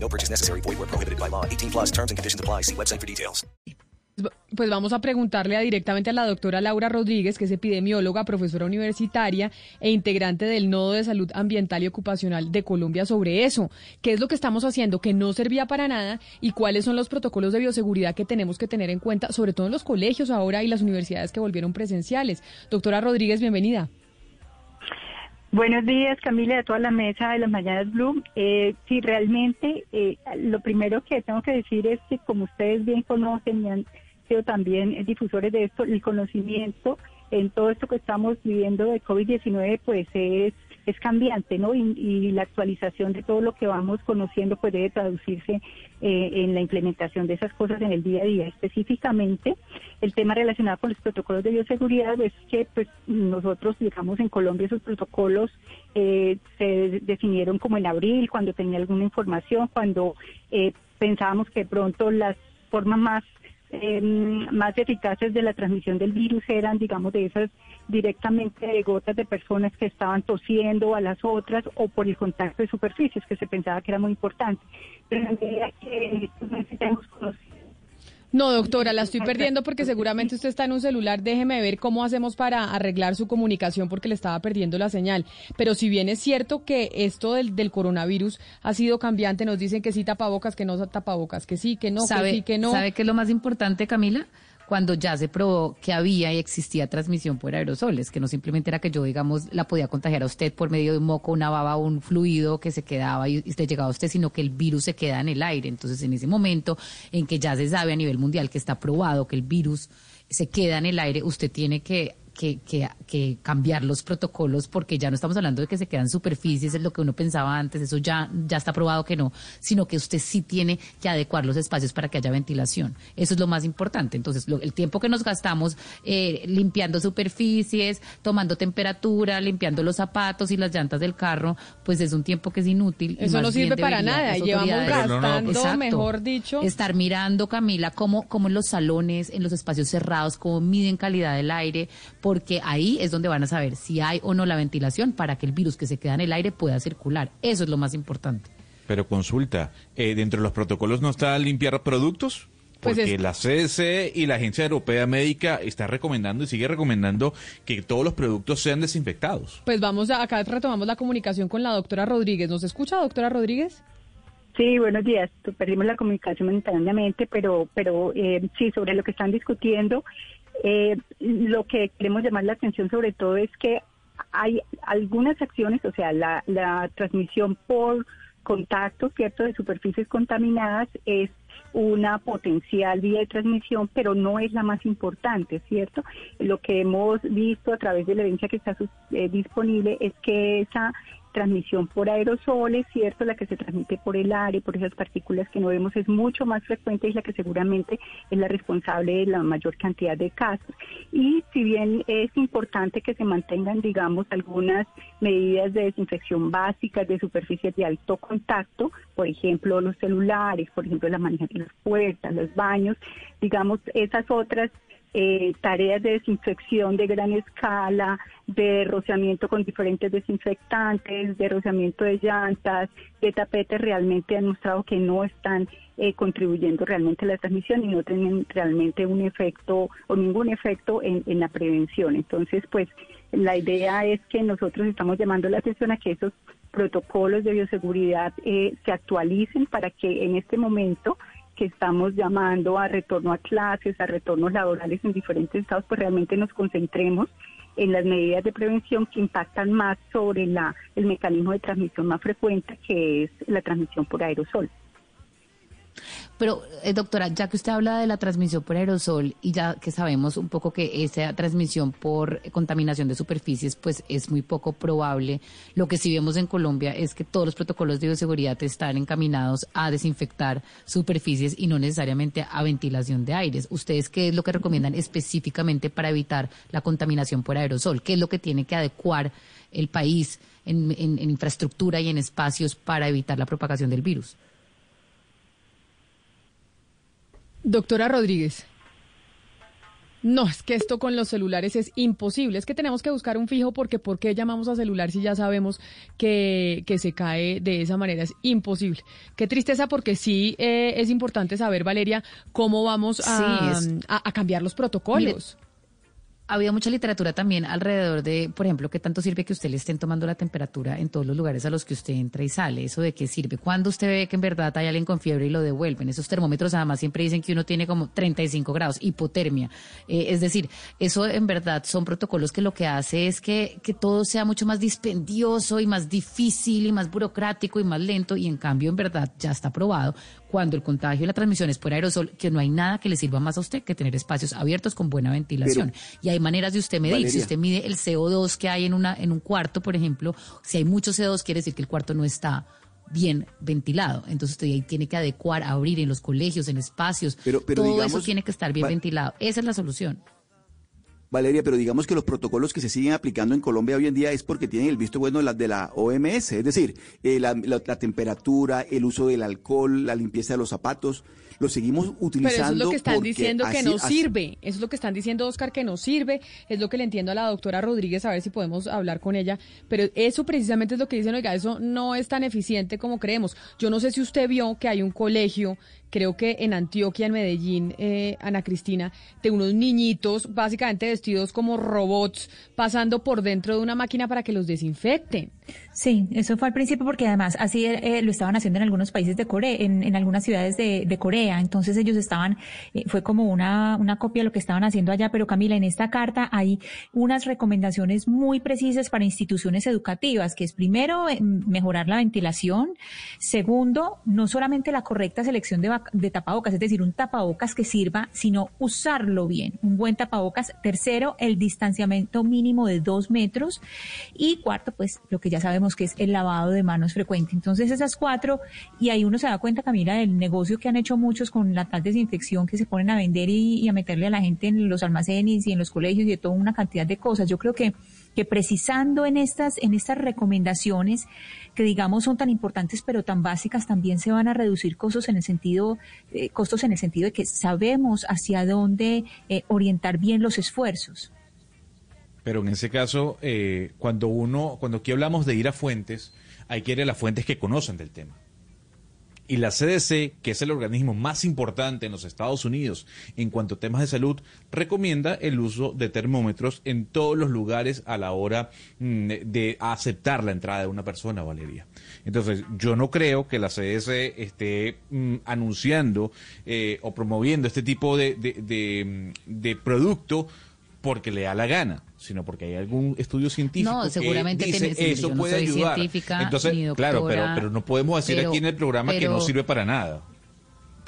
No purchase necessary. Void where prohibited by law. 18 plus terms and conditions apply. See website for details. Pues vamos a preguntarle directamente a la doctora Laura Rodríguez, que es epidemióloga, profesora universitaria e integrante del Nodo de Salud Ambiental y Ocupacional de Colombia sobre eso. ¿Qué es lo que estamos haciendo que no servía para nada y cuáles son los protocolos de bioseguridad que tenemos que tener en cuenta, sobre todo en los colegios ahora y las universidades que volvieron presenciales? Doctora Rodríguez, bienvenida. Buenos días, Camila, de toda la mesa de las Mañanas Blue. Eh, sí, realmente, eh, lo primero que tengo que decir es que, como ustedes bien conocen y han sido también difusores de esto, el conocimiento en todo esto que estamos viviendo de COVID-19, pues es es cambiante, ¿no? Y, la actualización de todo lo que vamos conociendo pues debe traducirse eh, en la implementación de esas cosas en el día a día. Específicamente, el tema relacionado con los protocolos de bioseguridad es que pues nosotros, digamos, en Colombia esos protocolos eh, se definieron como en abril, cuando tenía alguna información, cuando eh, pensábamos que pronto las formas más eh, más eficaces de la transmisión del virus eran, digamos, de esas directamente de gotas de personas que estaban tosiendo a las otras o por el contacto de superficies, que se pensaba que era muy importante. Pero en medida que necesitamos conocer no, doctora, la estoy perdiendo porque seguramente usted está en un celular. Déjeme ver cómo hacemos para arreglar su comunicación porque le estaba perdiendo la señal. Pero si bien es cierto que esto del, del coronavirus ha sido cambiante, nos dicen que sí tapabocas, que no tapabocas, que sí, que no, que sí, que no. ¿Sabe qué es lo más importante, Camila? Cuando ya se probó que había y existía transmisión por aerosoles, que no simplemente era que yo, digamos, la podía contagiar a usted por medio de un moco, una baba, un fluido que se quedaba y llegaba a usted, sino que el virus se queda en el aire. Entonces, en ese momento en que ya se sabe a nivel mundial que está probado que el virus se queda en el aire, usted tiene que que, que, cambiar los protocolos porque ya no estamos hablando de que se quedan superficies, es lo que uno pensaba antes, eso ya, ya está probado que no, sino que usted sí tiene que adecuar los espacios para que haya ventilación. Eso es lo más importante. Entonces, el tiempo que nos gastamos eh, limpiando superficies, tomando temperatura, limpiando los zapatos y las llantas del carro, pues es un tiempo que es inútil. Eso no sirve para nada. Llevamos gastando, mejor dicho. Estar mirando, Camila, cómo, cómo en los salones, en los espacios cerrados, cómo miden calidad del aire, porque ahí es donde van a saber si hay o no la ventilación para que el virus que se queda en el aire pueda circular. Eso es lo más importante. Pero consulta, eh, ¿dentro de los protocolos no está limpiar productos? Pues porque la CDC y la Agencia Europea Médica está recomendando y sigue recomendando que todos los productos sean desinfectados. Pues vamos, a, acá retomamos la comunicación con la doctora Rodríguez. ¿Nos escucha, doctora Rodríguez? Sí, buenos días. Perdimos la comunicación momentáneamente, pero, pero eh, sí, sobre lo que están discutiendo, eh, lo que queremos llamar la atención sobre todo es que hay algunas acciones, o sea, la, transmisión por contacto, ¿cierto?, de superficies contaminadas es una potencial vía de transmisión, pero no es la más importante, ¿cierto? Lo que hemos visto a través de la evidencia que está eh, disponible es que esa transmisión por aerosoles, ¿cierto? La que se transmite por el aire, por esas partículas que no vemos es mucho más frecuente y la que seguramente es la responsable de la mayor cantidad de casos. Y si bien es importante que se mantengan, digamos, algunas medidas de desinfección básicas de superficies de alto contacto, por ejemplo, los celulares, por ejemplo, la maneja de las puertas, los baños, digamos, esas otras eh, tareas de desinfección de gran escala, de rociamiento con diferentes desinfectantes, de rociamiento de llantas, de tapetes, realmente han mostrado que no están eh, contribuyendo realmente a la transmisión y no tienen realmente un efecto o ningún efecto en, la prevención. Entonces, pues la idea es que nosotros estamos llamando la atención a que esos protocolos de bioseguridad eh, se actualicen para que en este momento que estamos llamando a retorno a clases, a retornos laborales en diferentes estados, pues realmente nos concentremos en las medidas de prevención que impactan más sobre la, el mecanismo de transmisión más frecuente, que es la transmisión por aerosol. Pero, eh, doctora, ya que usted habla de la transmisión por aerosol y ya que sabemos un poco que esa transmisión por contaminación de superficies, pues es muy poco probable, lo que sí vemos en Colombia es que todos los protocolos de bioseguridad están encaminados a desinfectar superficies y no necesariamente a ventilación de aires. ¿Ustedes qué es lo que recomiendan específicamente para evitar la contaminación por aerosol? ¿Qué es lo que tiene que adecuar el país en, en infraestructura y en espacios para evitar la propagación del virus? Doctora Rodríguez. No, es que esto con los celulares es imposible. Es que tenemos que buscar un fijo porque ¿por qué llamamos a celular si ya sabemos que, que se cae de esa manera? Es imposible. Qué tristeza porque sí eh, es importante saber, Valeria, cómo vamos a, a, cambiar los protocolos había mucha literatura también alrededor de, por ejemplo, qué tanto sirve que usted le estén tomando la temperatura en todos los lugares a los que usted entra y sale. Eso de qué sirve. Cuando usted ve que en verdad hay alguien con fiebre y lo devuelven. Esos termómetros además siempre dicen que uno tiene como 35 grados, hipotermia. Eh, es decir, eso en verdad son protocolos que lo que hace es que, que todo sea mucho más dispendioso y más difícil y más burocrático y más lento. Y en cambio, en verdad, ya está probado cuando el contagio y la transmisión es por aerosol, que no hay nada que le sirva más a usted que tener espacios abiertos con buena ventilación. y hay maneras de usted medir. Si usted mide el CO2 que hay en, una, en un cuarto, por ejemplo, si hay mucho CO2, quiere decir que el cuarto no está bien ventilado. Entonces usted ahí tiene que adecuar, abrir en los colegios, en espacios. Pero, todo eso tiene que estar bien ventilado. Esa es la solución. Valeria, pero digamos que los protocolos que se siguen aplicando en Colombia hoy en día es porque tienen el visto bueno de la, de la OMS, es decir, eh, la, temperatura, el uso del alcohol, la limpieza de los zapatos, lo seguimos utilizando. Pero eso es lo que están diciendo que no sirve, eso es lo que están diciendo Oscar que no sirve, es lo que le entiendo a la doctora Rodríguez, a ver si podemos hablar con ella, pero eso precisamente es lo que dicen, oiga, eso no es tan eficiente como creemos. Yo no sé si usted vio que hay un colegio creo que en Antioquia, en Medellín, eh, Ana Cristina, de unos niñitos básicamente vestidos como robots pasando por dentro de una máquina para que los desinfecten. Sí, eso fue al principio porque además así eh, lo estaban haciendo en algunos países de Corea, en, algunas ciudades de, Corea. Entonces ellos estaban, eh, fue como una, una copia de lo que estaban haciendo allá. Pero Camila, en esta carta hay unas recomendaciones muy precisas para instituciones educativas, que es primero eh, mejorar la ventilación, segundo, no solamente la correcta selección de, de tapabocas, es decir, un tapabocas que sirva, sino usarlo bien, un buen tapabocas. Tercero, el distanciamiento mínimo de dos metros. Y cuarto, pues lo que ya sabemos que es el lavado de manos frecuente. Entonces esas cuatro, y ahí uno se da cuenta, Camila, del negocio que han hecho muchos con la tal desinfección que se ponen a vender y, a meterle a la gente en los almacenes y en los colegios y de toda una cantidad de cosas. Yo creo que que precisando en estas, en estas recomendaciones que digamos son tan importantes pero tan básicas, también se van a reducir costos en el sentido, eh, costos en el sentido de que sabemos hacia dónde eh, orientar bien los esfuerzos. Pero en ese caso, eh, cuando uno, cuando aquí hablamos de ir a fuentes, hay que ir a las fuentes que conocen del tema. Y la CDC, que es el organismo más importante en los Estados Unidos en cuanto a temas de salud, recomienda el uso de termómetros en todos los lugares a la hora mm, de aceptar la entrada de una persona, Valeria. Entonces, yo no creo que la CDC esté mm, anunciando eh, o promoviendo este tipo de, de, de producto porque le da la gana, sino porque hay algún estudio científico no, seguramente que dice eso puede ayudar. Entonces, claro, pero, pero no podemos decir aquí en el programa que no sirve para nada.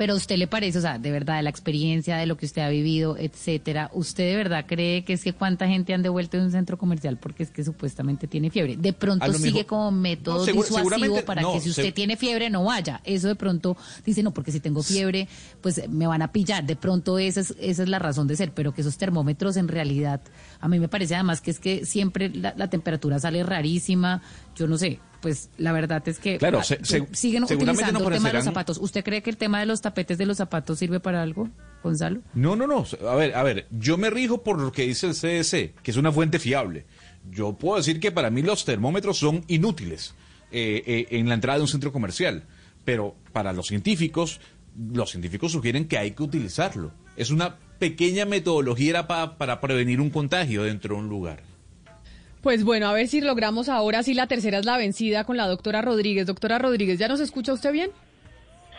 Pero a usted le parece, o sea, de verdad, de la experiencia, de lo que usted ha vivido, etcétera, ¿usted de verdad cree que es que cuánta gente han devuelto de un centro comercial porque es que supuestamente tiene fiebre? De pronto sigue como método disuasivo para que si usted tiene fiebre no vaya. Eso de pronto dice, no, porque si tengo fiebre, pues me van a pillar. De pronto esa es, esa es la razón de ser, pero que esos termómetros en realidad, a mí me parece además que es que siempre la temperatura sale rarísima, yo no sé, pues la verdad es que claro, siguen utilizando el tema de los zapatos. ¿Usted cree que el tema de los tapetes de los zapatos sirve para algo, Gonzalo? No, no, no. A ver, a ver, yo me rijo por lo que dice el CDC, que es una fuente fiable. Yo puedo decir que para mí los termómetros son inútiles eh, eh, en la entrada de un centro comercial, pero para los científicos, los científicos sugieren que hay que utilizarlo. Es una pequeña metodología para prevenir un contagio dentro de un lugar. Pues bueno, a ver si logramos ahora sí la tercera es la vencida con la doctora Rodríguez. Doctora Rodríguez, ¿ya nos escucha usted bien?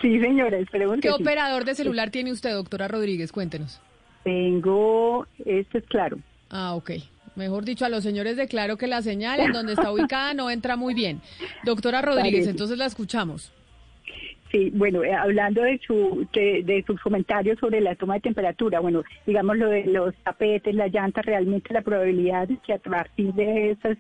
Sí, señora, esperemos ¿Qué operador de celular tiene usted, doctora Rodríguez? Cuéntenos. Tengo, este es claro. Ah, ok. Mejor dicho, a los señores de claro que la señal en donde está ubicada no entra muy bien. Doctora Rodríguez, entonces la escuchamos. Sí, bueno, eh, hablando de, su, de, sus comentarios sobre la toma de temperatura, bueno, digamos lo de los tapetes, las llantas, realmente la probabilidad de que a partir de esas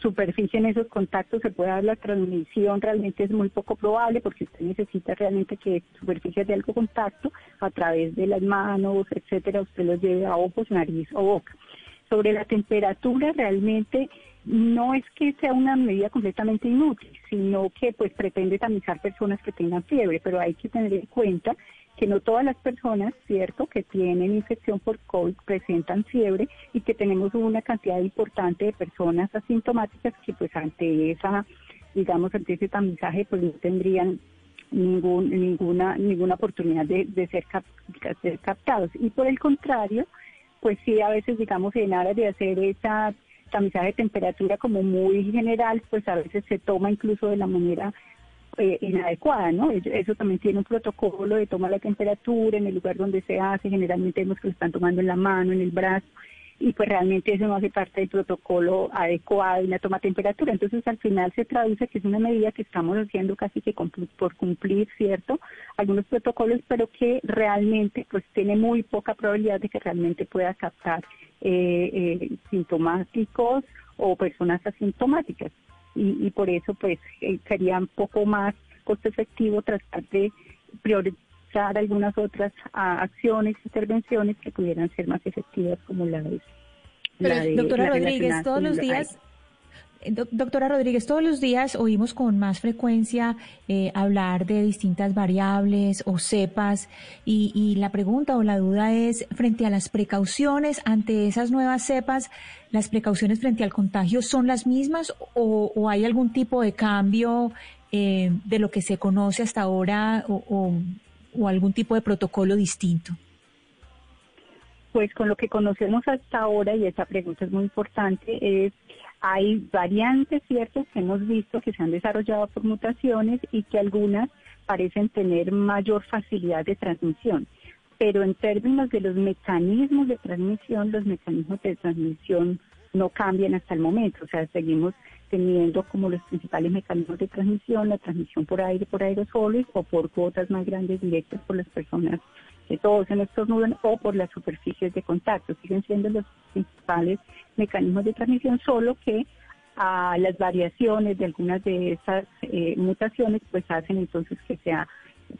superficies, en esos contactos, se pueda dar la transmisión realmente es muy poco probable porque usted necesita realmente que superficies de algo contacto a través de las manos, etcétera, usted los lleve a ojos, nariz o boca. Sobre la temperatura, realmente no es que sea una medida completamente inútil, sino que pues pretende tamizar personas que tengan fiebre, pero hay que tener en cuenta que no todas las personas, cierto, que tienen infección por COVID presentan fiebre y que tenemos una cantidad importante de personas asintomáticas que pues ante esa, digamos, ante ese tamizaje pues no tendrían ningún, ninguna, ninguna oportunidad de, de ser, ser captados. Y por el contrario, pues sí, a veces, digamos, en aras de hacer esa tamizaje de temperatura como muy general, pues a veces se toma incluso de la manera eh, inadecuada, ¿no? Eso también tiene un protocolo de toma la temperatura en el lugar donde se hace, generalmente vemos que lo están tomando en la mano, en el brazo, y pues realmente eso no hace parte del protocolo adecuado y la toma de temperatura. Entonces al final se traduce que es una medida que estamos haciendo casi que por cumplir, ¿cierto? Algunos protocolos, pero que realmente pues tiene muy poca probabilidad de que realmente pueda captar eh, eh, sintomáticos o personas asintomáticas. Y, y por eso pues eh, sería un poco más costo efectivo tratar de algunas otras acciones, intervenciones que pudieran ser más efectivas como la de... doctora Rodríguez, todos los días... Doctora Rodríguez, todos los días oímos con más frecuencia eh, hablar de distintas variables o cepas y, la pregunta o la duda es, frente a las precauciones ante esas nuevas cepas, ¿las precauciones frente al contagio son las mismas o, hay algún tipo de cambio eh, de lo que se conoce hasta ahora o, o algún tipo de protocolo distinto? Pues con lo que conocemos hasta ahora, y esta pregunta es muy importante, es hay variantes ciertas que hemos visto que se han desarrollado por mutaciones y que algunas parecen tener mayor facilidad de transmisión. Pero en términos de los mecanismos de transmisión, los mecanismos de transmisión no cambian hasta el momento. O sea, seguimos teniendo como los principales mecanismos de transmisión la transmisión por aire, por aerosoles o por cuotas más grandes directas por las personas que todos en estos nubes o por las superficies de contacto. Siguen siendo los principales mecanismos de transmisión, solo que a las variaciones de algunas de esas eh, mutaciones pues hacen entonces que sea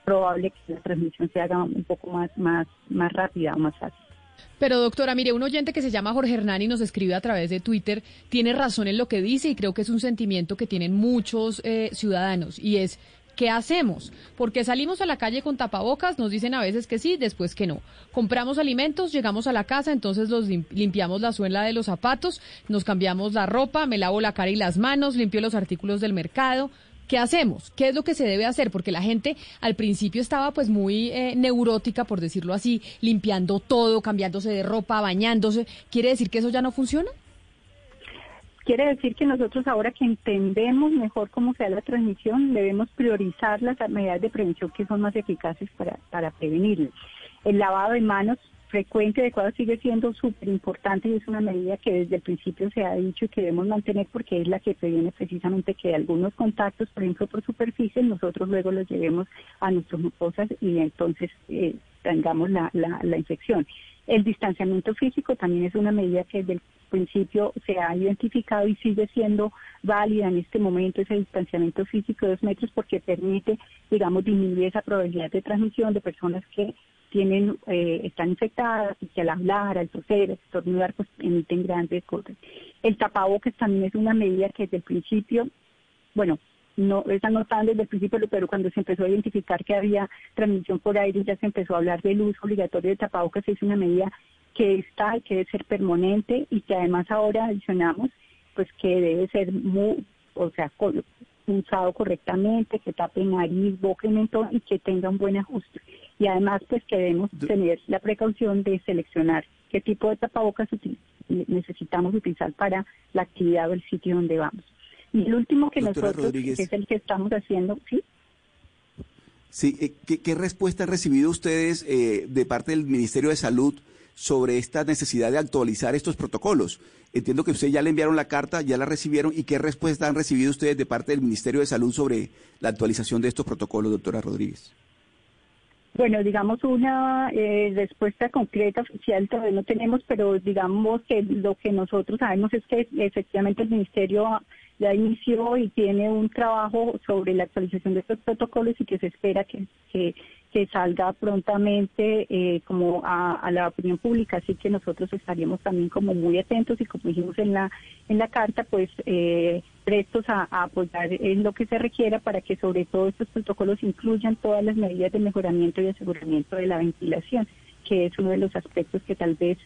probable que la transmisión se haga un poco más, más, más rápida o más fácil. Pero doctora, mire, un oyente que se llama Jorge Hernán y nos escribe a través de Twitter tiene razón en lo que dice y creo que es un sentimiento que tienen muchos eh, ciudadanos y es ¿Qué hacemos? Porque salimos a la calle con tapabocas, nos dicen a veces que sí, después que no. Compramos alimentos, llegamos a la casa, entonces los limpiamos la suela de los zapatos, nos cambiamos la ropa, me lavo la cara y las manos, limpio los artículos del mercado. ¿Qué hacemos? ¿Qué es lo que se debe hacer? Porque la gente al principio estaba pues muy eh, neurótica, por decirlo así, limpiando todo, cambiándose de ropa, bañándose. ¿Quiere decir que eso ya no funciona? Quiere decir que nosotros ahora que entendemos mejor cómo se da la transmisión, debemos priorizar las medidas de prevención que son más eficaces para, para prevenirlo. El lavado de manos frecuente, adecuado, sigue siendo súper importante y es una medida que desde el principio se ha dicho y que debemos mantener porque es la que previene precisamente que algunos contactos, por ejemplo, por superficie, nosotros luego los llevemos a nuestras mucosas y entonces eh, tengamos la, la, la infección. El distanciamiento físico también es una medida que desde el principio se ha identificado y sigue siendo válida en este momento ese distanciamiento físico de dos metros porque permite, digamos, disminuir esa probabilidad de transmisión de personas que tienen eh, están infectadas y que al hablar, al toser, al estornudar, pues emiten grandes cosas. El tapabocas también es una medida que desde el principio, bueno, no están notando desde el principio, pero cuando se empezó a identificar que había transmisión por aire, ya se empezó a hablar del uso obligatorio de tapabocas, es una medida que está y que debe ser permanente y que además ahora adicionamos pues que debe ser muy, o sea, usado correctamente, que tape nariz, boca y mentón y que tenga un buen ajuste. Y además pues que debemos tener la precaución de seleccionar qué tipo de tapabocas necesitamos utilizar para la actividad o el sitio donde vamos. Y el último que nosotros, que es el que estamos haciendo, ¿sí? Sí, eh, ¿qué, respuesta han recibido ustedes eh, de parte del Ministerio de Salud sobre esta necesidad de actualizar estos protocolos. Entiendo que ustedes ya le enviaron la carta, ya la recibieron y qué respuesta han recibido ustedes de parte del Ministerio de Salud sobre la actualización de estos protocolos, doctora Rodríguez. Bueno, digamos una eh, respuesta concreta oficial todavía no tenemos, pero digamos que lo que nosotros sabemos es que efectivamente el Ministerio ya inició y tiene un trabajo sobre la actualización de estos protocolos y que se espera que, que, salga prontamente eh, como a, la opinión pública. Así que nosotros estaríamos también como muy atentos y como dijimos en la en la carta, pues eh, prestos a, apoyar en lo que se requiera para que sobre todo estos protocolos incluyan todas las medidas de mejoramiento y aseguramiento de la ventilación, que es uno de los aspectos que tal vez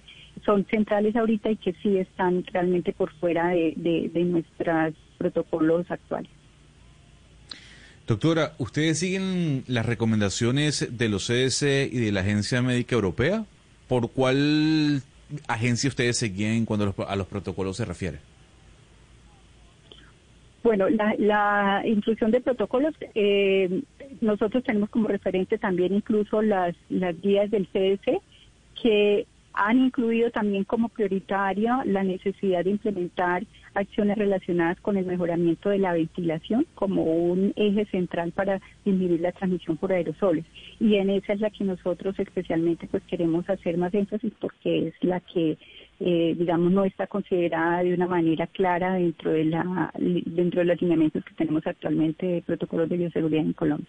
son centrales ahorita y que sí están realmente por fuera de, de nuestros protocolos actuales. Doctora, ¿ustedes siguen las recomendaciones de los CDC y de la Agencia Médica Europea? ¿Por cuál agencia ustedes seguían cuando a los protocolos se refiere? Bueno, la, inclusión de protocolos, eh, nosotros tenemos como referente también incluso las, las guías del CDC que han incluido también como prioritaria la necesidad de implementar acciones relacionadas con el mejoramiento de la ventilación como un eje central para disminuir la transmisión por aerosoles. Y en esa es la que nosotros especialmente pues queremos hacer más énfasis porque es la que eh, digamos no está considerada de una manera clara dentro de la dentro de los lineamientos que tenemos actualmente de protocolos de bioseguridad en Colombia.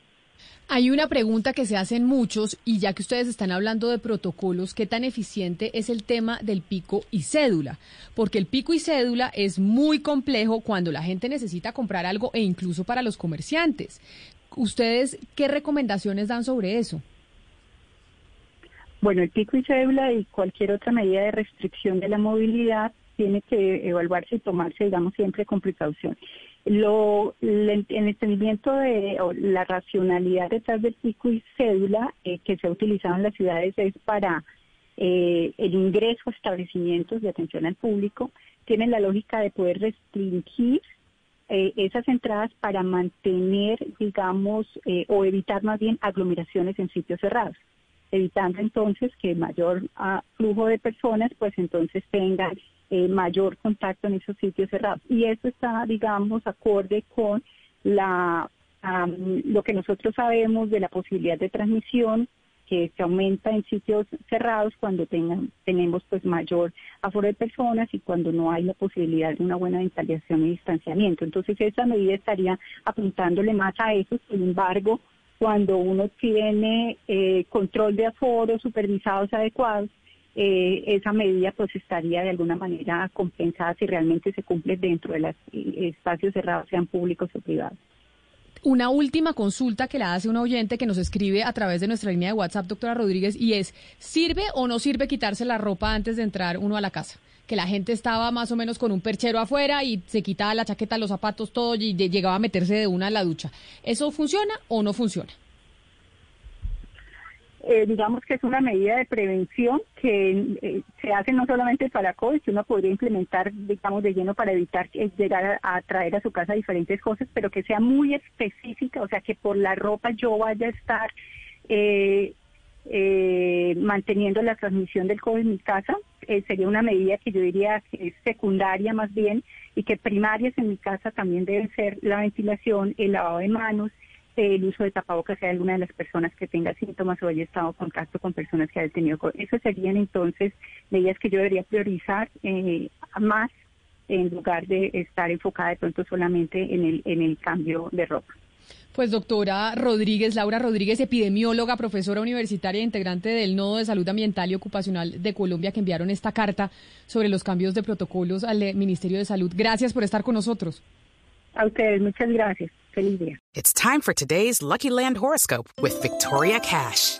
Hay una pregunta que se hacen muchos y ya que ustedes están hablando de protocolos, ¿qué tan eficiente es el tema del pico y cédula? Porque el pico y cédula es muy complejo cuando la gente necesita comprar algo e incluso para los comerciantes. ¿Ustedes qué recomendaciones dan sobre eso? Bueno, el pico y cédula y cualquier otra medida de restricción de la movilidad tiene que evaluarse y tomarse, digamos, siempre con precaución. Lo, el, entendimiento de la racionalidad detrás del pico y cédula eh, que se ha utilizado en las ciudades es para eh, el ingreso a establecimientos de atención al público, tiene la lógica de poder restringir eh, esas entradas para mantener, digamos, o evitar más bien aglomeraciones en sitios cerrados, evitando entonces que mayor ah, flujo de personas, pues entonces tengan eh, mayor contacto en esos sitios cerrados. Y eso está, digamos, acorde con la lo que nosotros sabemos de la posibilidad de transmisión que se aumenta en sitios cerrados cuando tengan, tenemos pues mayor aforo de personas y cuando no hay la posibilidad de una buena ventilación y distanciamiento. Entonces esa medida estaría apuntándole más a eso, sin embargo, cuando uno tiene eh, control de aforo, supervisados adecuados, eh, esa medida pues estaría de alguna manera compensada si realmente se cumple dentro de los eh, espacios cerrados, sean públicos o privados. Una última consulta que la hace un oyente que nos escribe a través de nuestra línea de WhatsApp, doctora Rodríguez, y es, ¿sirve o no sirve quitarse la ropa antes de entrar uno a la casa? Que la gente estaba más o menos con un perchero afuera y se quitaba la chaqueta, los zapatos, todo y llegaba a meterse de una a la ducha. ¿Eso funciona o no funciona? Eh, digamos que es una medida de prevención que eh, se hace no solamente para COVID, que uno podría implementar, digamos, de lleno para evitar llegar a, traer a su casa diferentes cosas, pero que sea muy específica, o sea, que por la ropa yo vaya a estar eh, manteniendo la transmisión del COVID en mi casa. sería una medida que yo diría secundaria más bien y que primarias en mi casa también deben ser la ventilación, el lavado de manos, el uso de tapabocas si alguna de las personas que tenga síntomas o haya estado en contacto con personas que hayan tenido COVID. Esas serían entonces medidas que yo debería priorizar eh, más en lugar de estar enfocada de pronto solamente en el, en el cambio de ropa. Pues doctora Rodríguez, Laura Rodríguez, epidemióloga, profesora universitaria, integrante del Nodo de Salud Ambiental y Ocupacional de Colombia, que enviaron esta carta sobre los cambios de protocolos al Ministerio de Salud. Gracias por estar con nosotros. A ustedes, muchas gracias. Feliz día. It's time for today's Lucky Land horoscope with Victoria Cash.